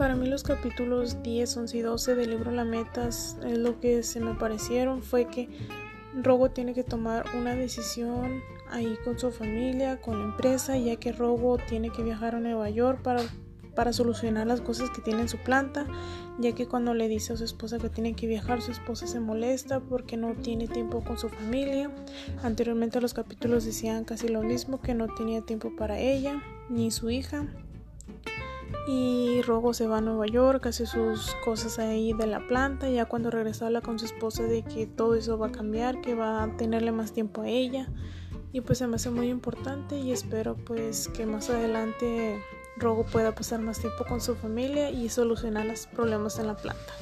Para mí los capítulos 10, 11 y 12 del libro La Metas es lo que se me parecieron fue que Rogo tiene que tomar una decisión ahí con su familia, con la empresa, ya que Rogo tiene que viajar a Nueva York para, para solucionar las cosas que tiene en su planta, ya que cuando le dice a su esposa que tiene que viajar, su esposa se molesta porque no tiene tiempo con su familia. Anteriormente los capítulos decían casi lo mismo, que no tenía tiempo para ella ni su hija. Y Rogo se va a Nueva York, hace sus cosas ahí de la planta. Ya cuando regresa habla con su esposa de que todo eso va a cambiar, que va a tenerle más tiempo a ella. Y pues se me hace muy importante y espero pues que más adelante Rogo pueda pasar más tiempo con su familia y solucionar los problemas en la planta.